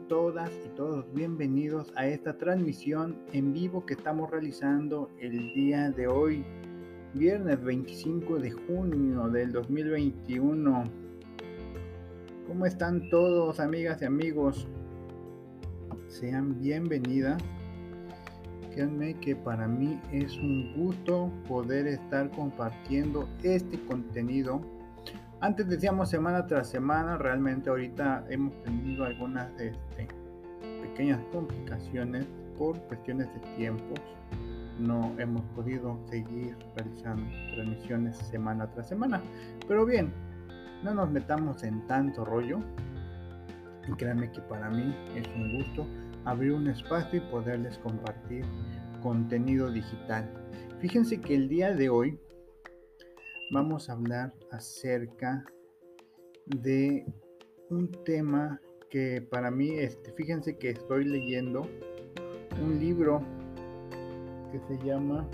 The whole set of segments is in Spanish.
todas y todos bienvenidos a esta transmisión en vivo que estamos realizando el día de hoy, viernes 25 de junio del 2021. ¿Cómo están todos, amigas y amigos? Sean bienvenidas. Créanme que para mí es un gusto poder estar compartiendo este contenido antes decíamos semana tras semana, realmente ahorita hemos tenido algunas este, pequeñas complicaciones por cuestiones de tiempos. No hemos podido seguir realizando transmisiones semana tras semana. Pero bien, no nos metamos en tanto rollo. Y créanme que para mí es un gusto abrir un espacio y poderles compartir contenido digital. Fíjense que el día de hoy vamos a hablar acerca de un tema que para mí, este, fíjense que estoy leyendo un libro que se llama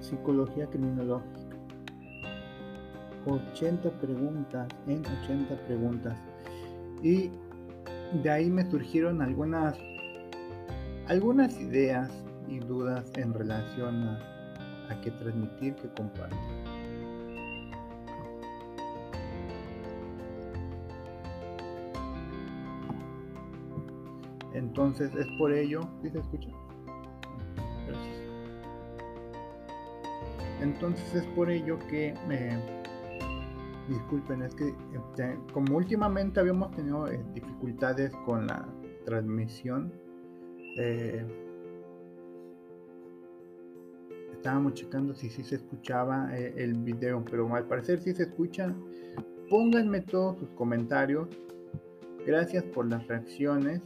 Psicología Criminológica. 80 preguntas en 80 preguntas. Y de ahí me surgieron algunas algunas ideas y dudas en relación a a que transmitir, que compartir. Entonces es por ello, ¿sí se escucha? Gracias. Entonces es por ello que, eh, disculpen, es que este, como últimamente habíamos tenido eh, dificultades con la transmisión, eh, estábamos checando si se escuchaba eh, el video, pero al parecer sí se escucha. Pónganme todos sus comentarios. Gracias por las reacciones.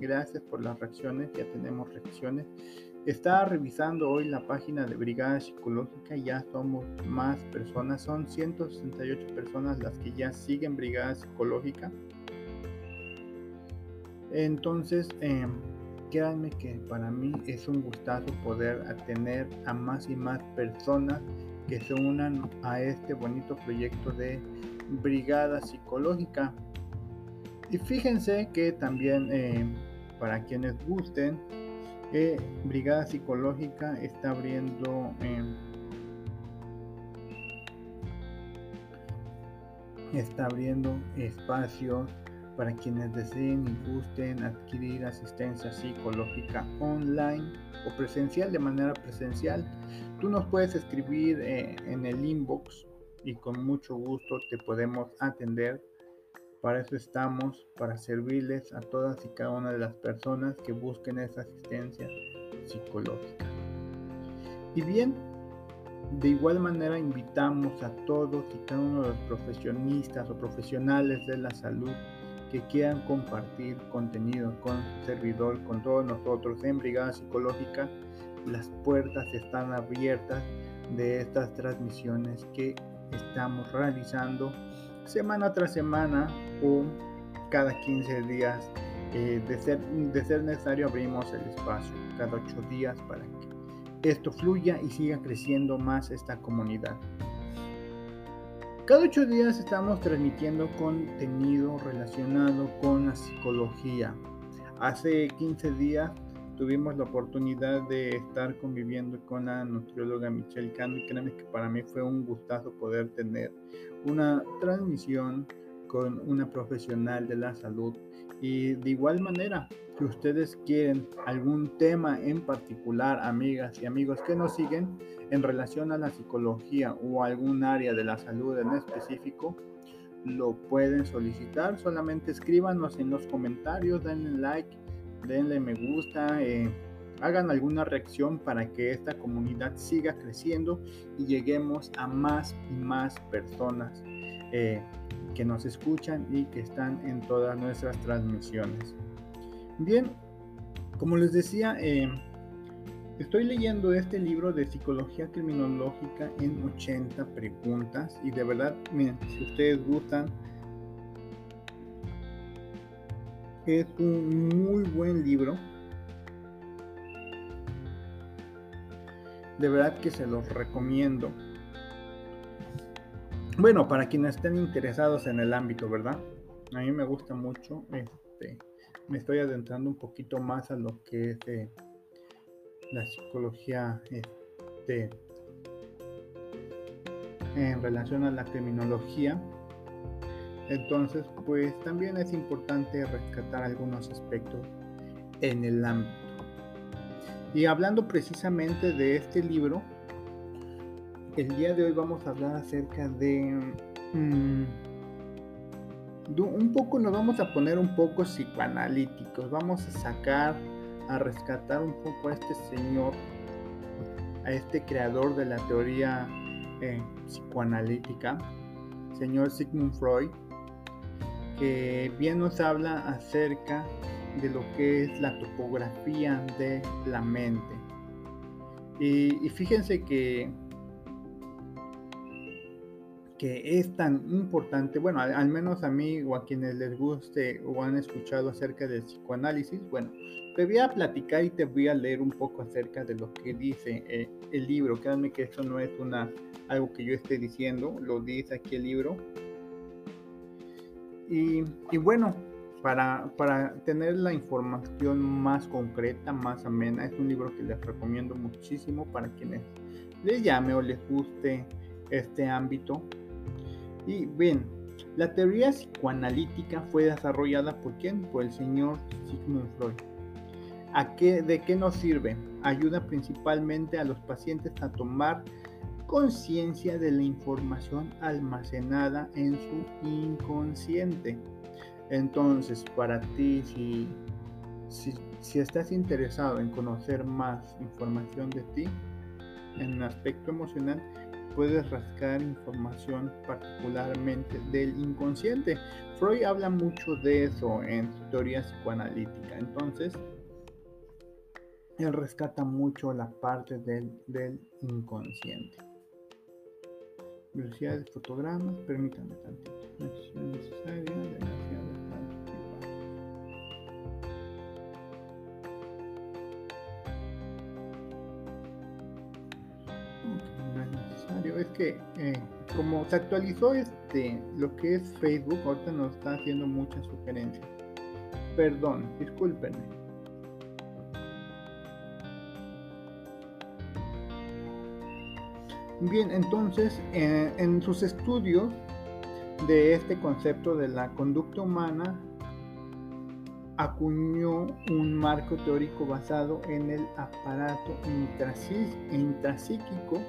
Gracias por las reacciones. Ya tenemos reacciones. Estaba revisando hoy la página de Brigada Psicológica. Ya somos más personas. Son 168 personas las que ya siguen Brigada Psicológica. Entonces, eh, créanme que para mí es un gustazo poder tener a más y más personas que se unan a este bonito proyecto de brigada psicológica. Y fíjense que también eh, para quienes gusten, eh, Brigada Psicológica está abriendo em, está abriendo espacios para quienes deseen y gusten adquirir asistencia psicológica online o presencial de manera presencial. Tú nos puedes escribir eh, en el inbox y con mucho gusto te podemos atender. Para eso estamos, para servirles a todas y cada una de las personas que busquen esa asistencia psicológica. Y bien, de igual manera invitamos a todos y cada uno de los profesionistas o profesionales de la salud que quieran compartir contenido con servidor, con todos nosotros en Brigada Psicológica, las puertas están abiertas de estas transmisiones que estamos realizando semana tras semana o cada 15 días. Eh, de, ser, de ser necesario abrimos el espacio cada 8 días para que esto fluya y siga creciendo más esta comunidad. Cada ocho días estamos transmitiendo contenido relacionado con la psicología. Hace 15 días tuvimos la oportunidad de estar conviviendo con la nutrióloga Michelle Cano y créanme que para mí fue un gustazo poder tener una transmisión con una profesional de la salud y de igual manera si ustedes quieren algún tema en particular amigas y amigos que nos siguen en relación a la psicología o algún área de la salud en específico, lo pueden solicitar. Solamente escríbanos en los comentarios, denle like, denle me gusta, eh, hagan alguna reacción para que esta comunidad siga creciendo y lleguemos a más y más personas eh, que nos escuchan y que están en todas nuestras transmisiones. Bien, como les decía, eh, Estoy leyendo este libro de psicología criminológica en 80 preguntas y de verdad, miren, si ustedes gustan, es un muy buen libro. De verdad que se los recomiendo. Bueno, para quienes estén interesados en el ámbito, ¿verdad? a mí me gusta mucho. Este, me estoy adentrando un poquito más a lo que es la psicología este, en relación a la criminología. Entonces, pues también es importante rescatar algunos aspectos en el ámbito. Y hablando precisamente de este libro, el día de hoy vamos a hablar acerca de... Mm, un poco nos vamos a poner un poco psicoanalíticos, vamos a sacar, a rescatar un poco a este señor, a este creador de la teoría eh, psicoanalítica, señor Sigmund Freud, que bien nos habla acerca de lo que es la topografía de la mente. Y, y fíjense que que es tan importante, bueno, al, menos a mí o a quienes les guste o han escuchado acerca del psicoanálisis, bueno, te voy a platicar y te voy a leer un poco acerca de lo que dice eh, el libro. Créanme que eso no es una, algo que yo esté diciendo, lo dice aquí el libro. Y, y bueno, para, para, tener la información más concreta, más amena, es un libro que les recomiendo muchísimo para quienes les llame o les guste este ámbito y bien, la teoría psicoanalítica fue desarrollada por quién? Por el señor Sigmund Freud. ¿A qué, ¿De qué nos sirve? Ayuda principalmente a los pacientes a tomar conciencia de la información almacenada en su inconsciente. Entonces, para ti, si, si, si, estás interesado en conocer más información de ti, en un aspecto emocional, puedes rascar información particularmente del inconsciente. Freud habla mucho de eso en su teoría psicoanalítica. Entonces, él rescata mucho la parte del, del inconsciente. Velocidad de fotogramas, permítanme tantito. necesaria, es eh, como se actualizó este lo que es Facebook, ahorita nos está haciendo muchas sugerencias. Perdón, discúlpenme. Bien, entonces eh, en sus estudios de este concepto de la conducta humana acuñó un marco teórico basado en el aparato intrapsíquico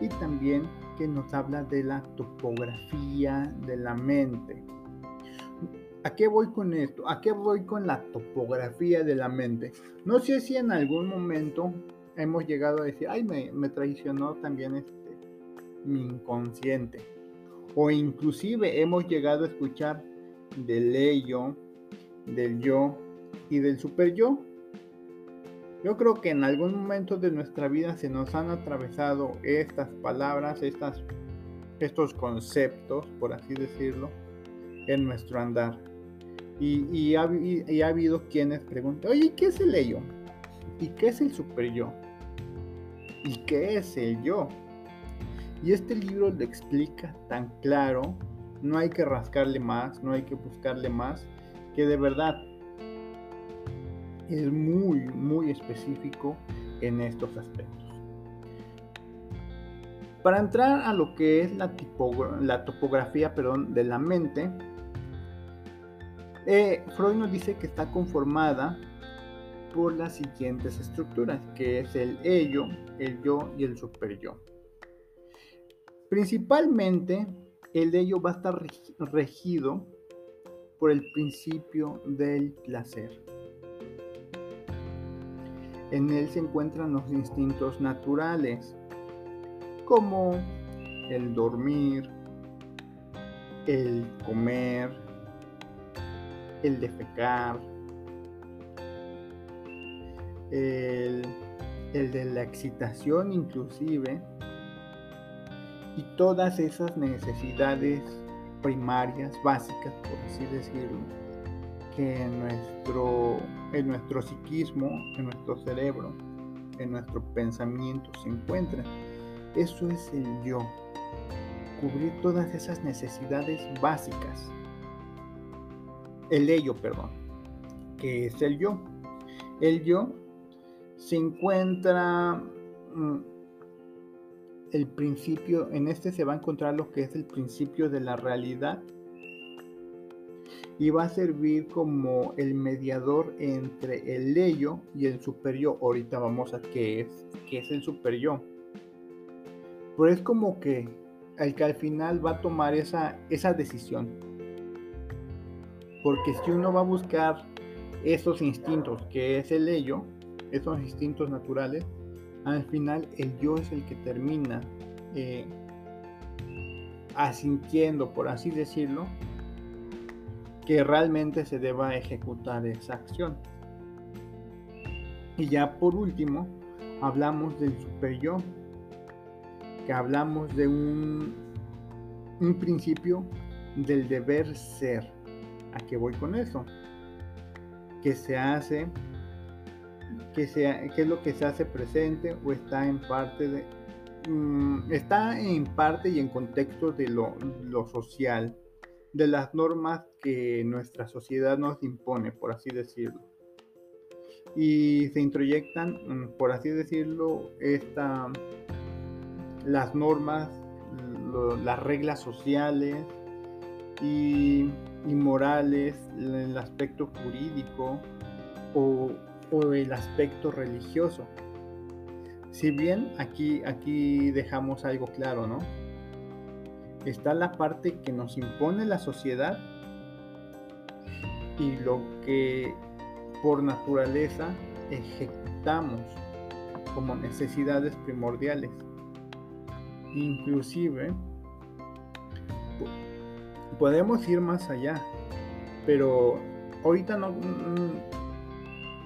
y también que nos habla de la topografía de la mente. ¿A qué voy con esto? ¿A qué voy con la topografía de la mente? No sé si en algún momento hemos llegado a decir, ay, me, traicionó también este, mi inconsciente. O inclusive hemos llegado a escuchar del ello, del yo y del super yo. Yo creo que en algún momento de nuestra vida se nos han atravesado estas palabras, estas, estos conceptos, por así decirlo, en nuestro andar. Y, ha, habido quienes preguntan, oye, ¿qué es el ello? ¿Y qué es el super yo? ¿Y qué es el yo? Y este libro lo explica tan claro, no hay que rascarle más, no hay que buscarle más, que de verdad es muy, muy específico en estos aspectos. Para entrar a lo que es la, la topografía perdón, de la mente, eh, Freud nos dice que está conformada por las siguientes estructuras, que es el ello, el yo y el super yo. Principalmente, el ello va a estar regido por el principio del placer. En él se encuentran los instintos naturales, como el dormir, el comer, el defecar, el, de la excitación inclusive, y todas esas necesidades primarias, básicas, por así decirlo, en nuestro, en nuestro psiquismo, en nuestro cerebro, en nuestro pensamiento se encuentra. Eso es el yo. Cubrir todas esas necesidades básicas. el ello, perdón, que es el yo. El yo se encuentra mm, el principio, en este se va a encontrar lo que es el principio de la realidad y va a servir como el mediador entre el ello y el superior. Ahorita vamos a qué es, qué es el superior. Pero es como que el que al final va a tomar esa, esa decisión. Porque si uno va a buscar esos instintos, que es el ello, esos instintos naturales, al final el yo es el que termina eh, asintiendo, por así decirlo, que realmente se deba ejecutar esa acción. Y ya por último, hablamos del super yo, que hablamos de un, un principio del deber ser. ¿A qué voy con eso? Que se hace, que, es lo que se hace presente o está en parte de, mm, está en parte y en contexto de lo, lo social, de las normas que nuestra sociedad nos impone, por así decirlo. Y se introyectan, mm, por así decirlo, esta, las normas, las reglas sociales y, morales, el aspecto jurídico o, o, el aspecto religioso. Si bien aquí, aquí dejamos algo claro, ¿no? Está la parte que nos impone la sociedad y lo que por naturaleza ejecutamos como necesidades primordiales. Inclusive podemos ir más allá, pero ahorita no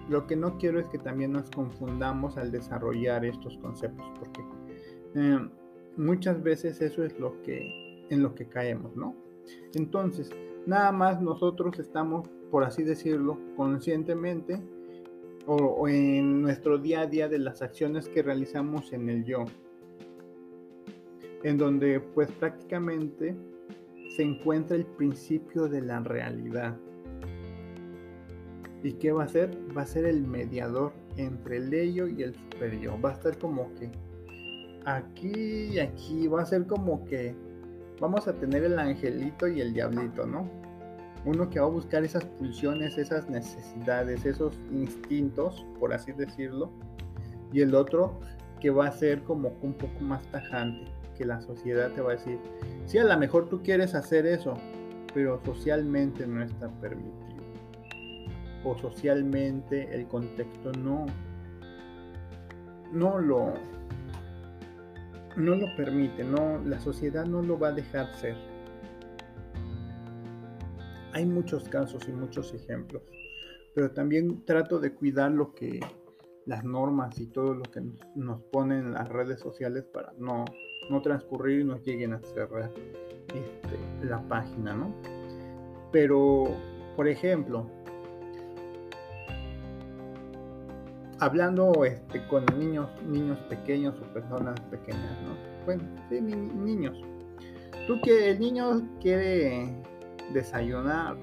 lo que no quiero es que también nos confundamos al desarrollar estos conceptos, porque eh, muchas veces eso es lo que en lo que caemos, ¿no? Entonces, nada más nosotros estamos, por así decirlo, conscientemente o, en nuestro día a día de las acciones que realizamos en el yo, en donde pues prácticamente se encuentra el principio de la realidad. ¿Y qué va a ser? Va a ser el mediador entre el ello y el superior. Va a estar como que aquí aquí. Va a ser como que vamos a tener el angelito y el diablito, ¿no? Uno que va a buscar esas pulsiones, esas necesidades, esos instintos, por así decirlo, y el otro que va a ser como un poco más tajante, que la sociedad te va a decir, sí, a lo mejor tú quieres hacer eso, pero socialmente no está permitido. O socialmente el contexto no, no lo, no lo permite, no, la sociedad no lo va a dejar ser. Hay muchos casos y muchos ejemplos, pero también trato de cuidar lo que las normas y todo lo que nos ponen las redes sociales para no, no transcurrir y nos lleguen a cerrar este, la página, ¿no? Pero, por ejemplo, hablando este, con niños, niños pequeños o personas pequeñas, ¿no? Bueno, sí, niños. Tú que el niño quiere desayunar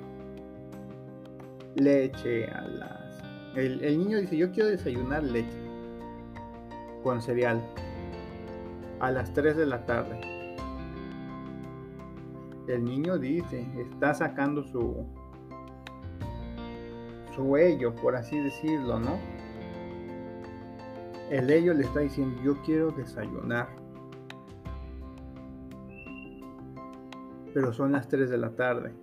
leche a las... El, el niño dice, yo quiero desayunar leche con cereal a las 3 de la tarde. El niño dice, está sacando su su ello, por así decirlo, ¿no? El ello le está diciendo, yo quiero desayunar. Pero son las 3 de la tarde.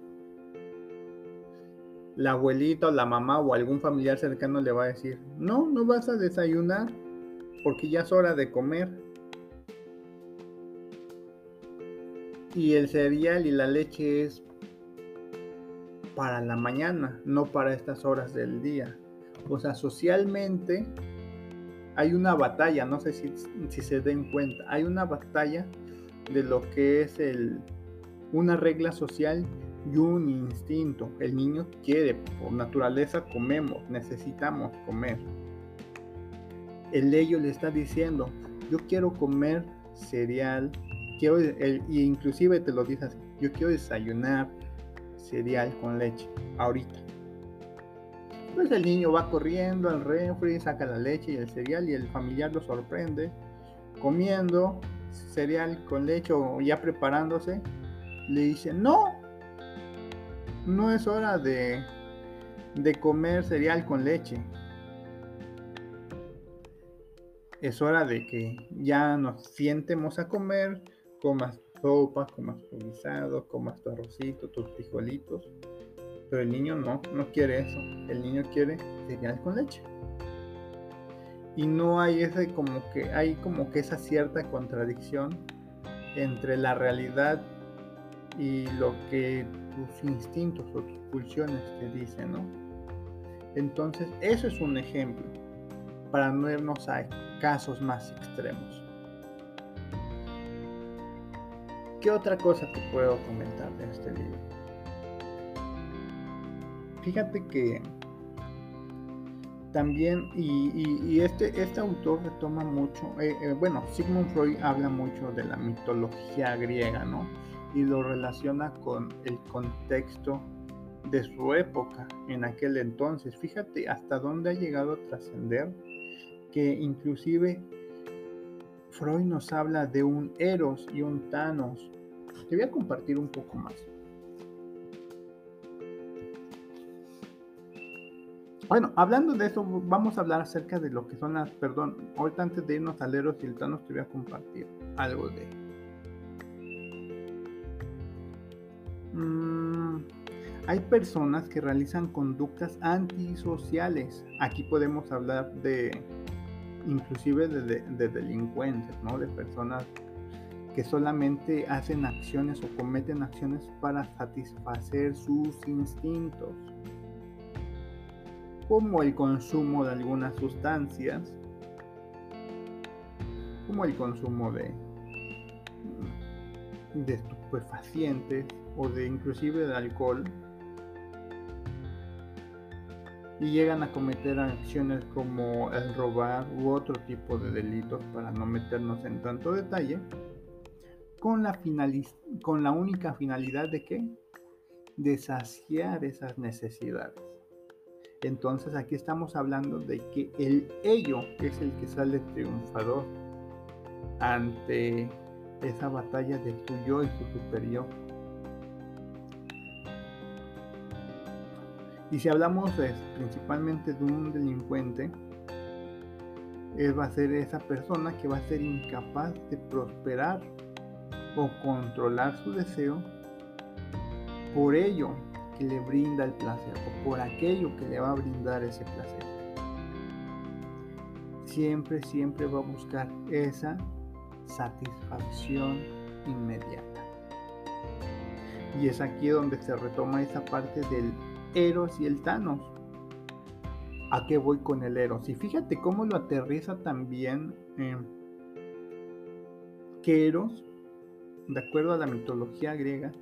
La abuelita o la mamá o algún familiar cercano le va a decir, no, no vas a desayunar porque ya es hora de comer. Y el cereal y la leche es para la mañana, no para estas horas del día. O sea, socialmente hay una batalla, no sé si, se den cuenta, hay una batalla de lo que es el, una regla social y un instinto. El niño quiere, por naturaleza comemos, necesitamos comer. El ello le está diciendo, yo quiero comer cereal, quiero, el, inclusive te lo dices, yo quiero desayunar cereal con leche, ahorita. Pues el niño va corriendo al refri, saca la leche y el cereal y el familiar lo sorprende comiendo cereal con leche o ya preparándose. Le dice, no, no es hora de, de comer cereal con leche. Es hora de que ya nos sientemos a comer, comas sopa, comas guisado, comas tu arrocito, tus frijolitos. Pero el niño no, no quiere eso. El niño quiere cereal con leche. Y no hay ese como que hay como que esa cierta contradicción entre la realidad y lo que tus instintos o tus pulsiones te dicen, ¿no? Entonces, eso es un ejemplo para no irnos a casos más extremos. ¿Qué otra cosa te puedo comentar de este libro? Fíjate que también, y, este, este autor retoma mucho, eh, eh, bueno, Sigmund Freud habla mucho de la mitología griega, ¿no? Y lo relaciona con el contexto de su época en aquel entonces. Fíjate hasta dónde ha llegado a trascender que inclusive Freud nos habla de un Eros y un Thanos. Te voy a compartir un poco más. Bueno, hablando de eso, vamos a hablar acerca de lo que son las, perdón, ahorita antes de irnos al Eros y el Thanos te voy a compartir algo de... Mm, hay personas que realizan conductas antisociales. Aquí podemos hablar de inclusive de, delincuentes, ¿no? De personas que solamente hacen acciones o cometen acciones para satisfacer sus instintos, como el consumo de algunas sustancias, como el consumo de, estupefacientes o de inclusive de alcohol, y llegan a cometer acciones como el robar u otro tipo de delitos para no meternos en tanto detalle con la, con la única finalidad de que de saciar esas necesidades. Entonces aquí estamos hablando de que el ello es el que sale triunfador ante esa batalla de tu yo y tu superior. Y si hablamos principalmente de un delincuente, él va a ser esa persona que va a ser incapaz de prosperar o controlar su deseo por ello que le brinda el placer o por aquello que le va a brindar ese placer. Siempre, siempre va a buscar esa satisfacción inmediata. Y es aquí donde se retoma esa parte del Eros y el Thanos. ¿A qué voy con el Eros? Y fíjate cómo lo aterriza también que Eros, de acuerdo a la mitología griega,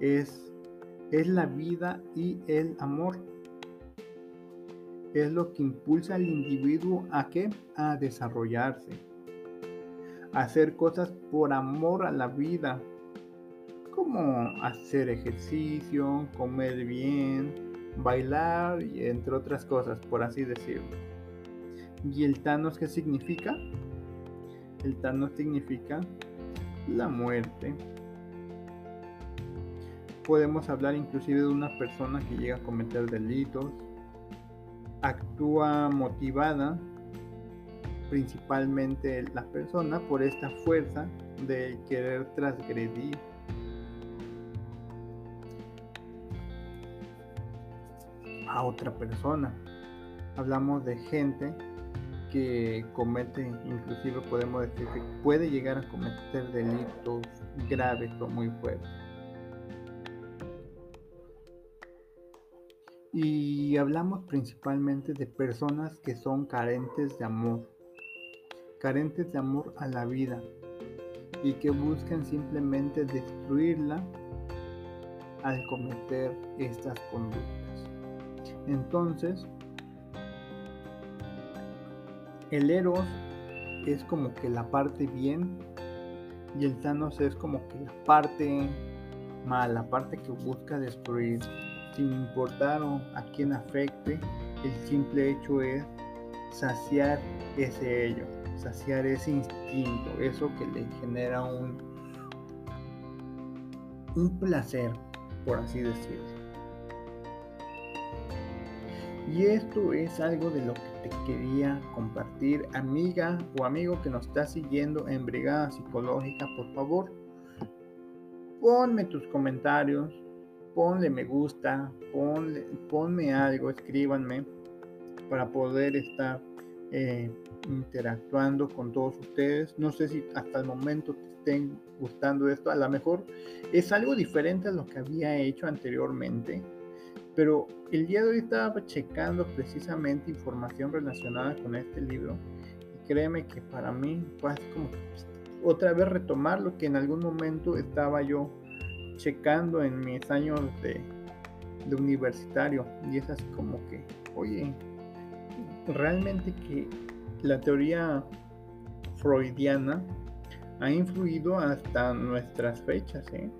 es, es la vida y el amor. Es lo que impulsa al individuo a qué? A desarrollarse. A hacer cosas por amor a la vida, como hacer ejercicio, comer bien, bailar y entre otras cosas, por así decirlo. ¿Y el Thanos qué significa? El Thanos significa la muerte. Podemos hablar inclusive de una persona que llega a cometer delitos, actúa motivada principalmente la persona por esta fuerza de querer transgredir a otra persona. Hablamos de gente que comete, inclusive podemos decir que puede llegar a cometer delitos graves o muy fuertes. Y hablamos principalmente de personas que son carentes de amor, carentes de amor a la vida y que buscan simplemente destruirla al cometer estas conductas. Entonces, el Eros es como que la parte bien y el Thanos es como que la parte mala, parte que busca destruir, sin importar a quién afecte, el simple hecho es saciar ese ello, saciar ese instinto, eso que le genera un, un placer, por así decirlo. Y esto es algo de lo que te quería compartir, amiga o amigo que nos está siguiendo en Brigada Psicológica, por favor, ponme tus comentarios, ponle me gusta, ponle, ponme algo, escríbanme para poder estar eh, interactuando con todos ustedes. No sé si hasta el momento te estén gustando esto, a lo mejor es algo diferente a lo que había hecho anteriormente pero el día de hoy estaba checando precisamente información relacionada con este libro y créeme que para mí fue así como otra vez retomar lo que en algún momento estaba yo checando en mis años de, universitario y es así como que, oye, realmente que la teoría freudiana ha influido hasta nuestras fechas, ¿eh?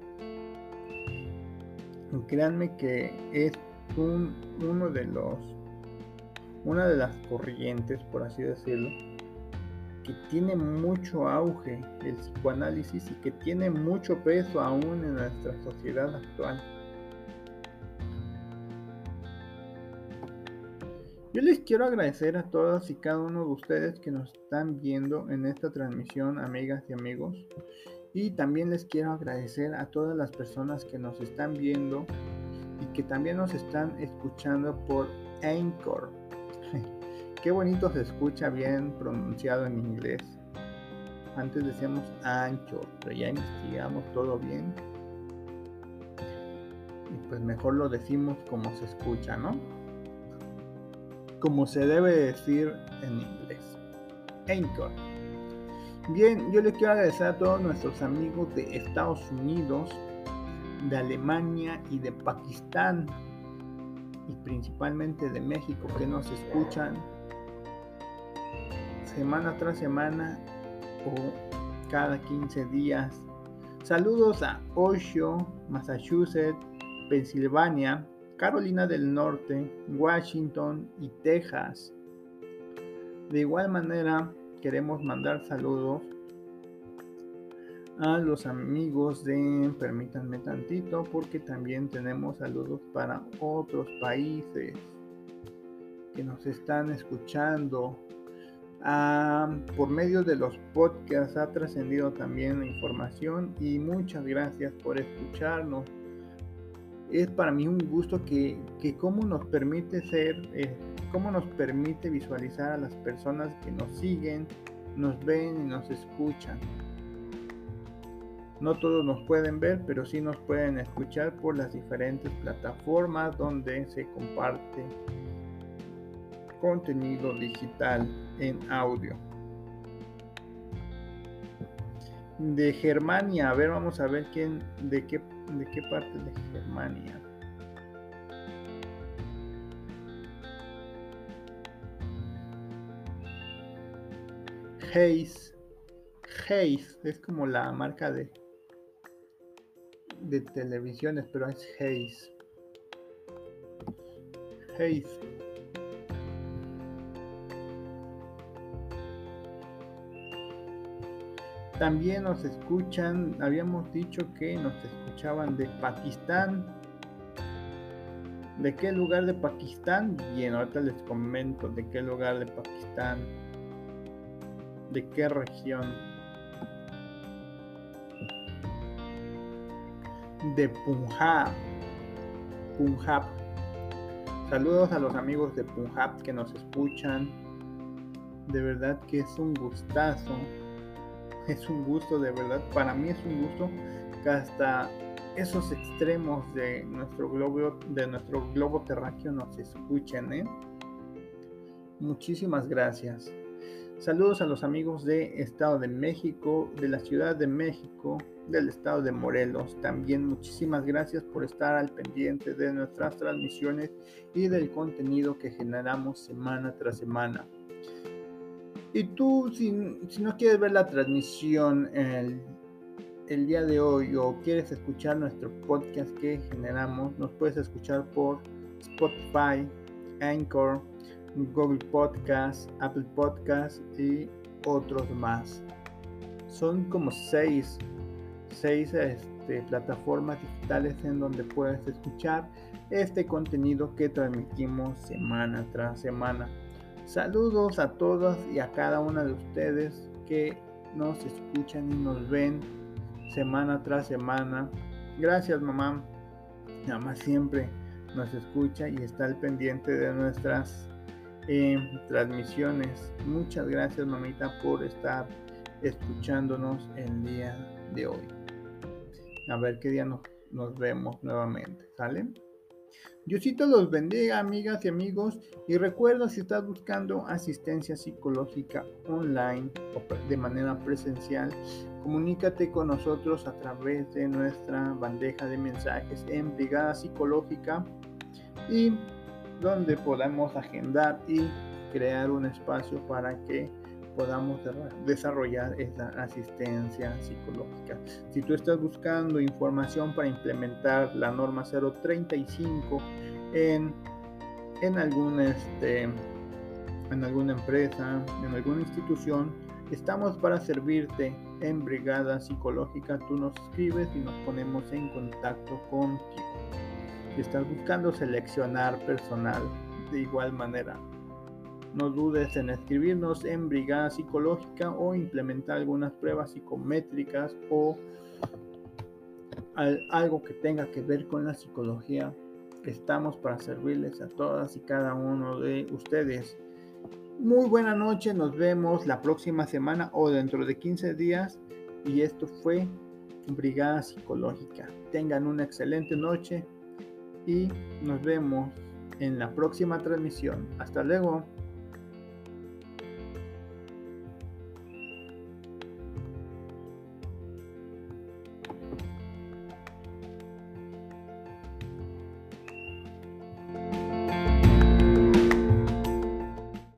créanme que es un, uno de los una de las corrientes por así decirlo que tiene mucho auge el psicoanálisis y que tiene mucho peso aún en nuestra sociedad actual. Yo les quiero agradecer a todas y cada uno de ustedes que nos están viendo en esta transmisión, amigas y amigos. Y también les quiero agradecer a todas las personas que nos están viendo y que también nos están escuchando por Anchor. Qué bonito se escucha bien pronunciado en inglés. Antes decíamos Anchor, pero ya investigamos todo bien. Y pues mejor lo decimos como se escucha, ¿no? Como se debe decir en inglés. Anchor. Bien, yo les quiero agradecer a todos nuestros amigos de Estados Unidos, de Alemania y de Pakistán, y principalmente de México, que nos escuchan semana tras semana o cada 15 días. Saludos a Osho, Massachusetts, Pensilvania, Carolina del Norte, Washington y Texas. De igual manera, queremos mandar saludos a los amigos de Permítanme tantito porque también tenemos saludos para otros países que nos están escuchando. Ah, por medio de los podcasts ha trascendido también la información y muchas gracias por escucharnos. Es para mí un gusto que, que cómo nos permite ser eh, cómo nos permite visualizar a las personas que nos siguen, nos ven y nos escuchan. No todos nos pueden ver, pero sí nos pueden escuchar por las diferentes plataformas donde se comparte contenido digital en audio. De Germania, a ver, vamos a ver quién, de qué, de qué parte de Germania. Hayes. Hayes es como la marca de, de televisiones, pero es Hayes. Hayes. También nos escuchan, habíamos dicho que nos escuchaban de Pakistán. ¿De qué lugar de Pakistán? Bien, ahorita les comento de qué lugar de Pakistán ¿De qué región? De Punjab. Punjab. Saludos a los amigos de Punjab que nos escuchan. De verdad que es un gustazo. Es un gusto, de verdad. Para mí es un gusto que hasta esos extremos de nuestro globo, de nuestro globo terráqueo nos escuchen. ¿eh? Muchísimas gracias. Saludos a los amigos de Estado de México, de la Ciudad de México, del Estado de Morelos. También muchísimas gracias por estar al pendiente de nuestras transmisiones y del contenido que generamos semana tras semana. Y tú, si, no quieres ver la transmisión el, el día de hoy o quieres escuchar nuestro podcast que generamos, nos puedes escuchar por Spotify, Anchor, Google Podcast, Apple Podcast y otros más. Son como seis, seis este, plataformas digitales en donde puedes escuchar este contenido que transmitimos semana tras semana. Saludos a todos y a cada una de ustedes que nos escuchan y nos ven semana tras semana. Gracias mamá. Mamá siempre nos escucha y está al pendiente de nuestras eh, transmisiones. Muchas gracias mamita por estar escuchándonos el día de hoy. A ver qué día nos, nos vemos nuevamente. ¿Sale? Diosito los bendiga, amigas y amigos. Y recuerda, si estás buscando asistencia psicológica online o de manera presencial, comunícate con nosotros a través de nuestra bandeja de mensajes en Brigada Psicológica y donde podamos agendar y crear un espacio para que podamos desarrollar esa asistencia psicológica. Si tú estás buscando información para implementar la norma 035 en, en, algún, este, en alguna empresa, en alguna institución, estamos para servirte en Brigada Psicológica. Tú nos escribes y nos ponemos en contacto contigo. Si estás buscando seleccionar personal de igual manera, no dudes en escribirnos en Brigada Psicológica o implementar algunas pruebas psicométricas o algo que tenga que ver con la psicología. Estamos para servirles a todas y cada uno de ustedes. Muy buena noche, nos vemos la próxima semana o dentro de 15 días. Y esto fue Brigada Psicológica. Tengan una excelente noche y nos vemos en la próxima transmisión. Hasta luego.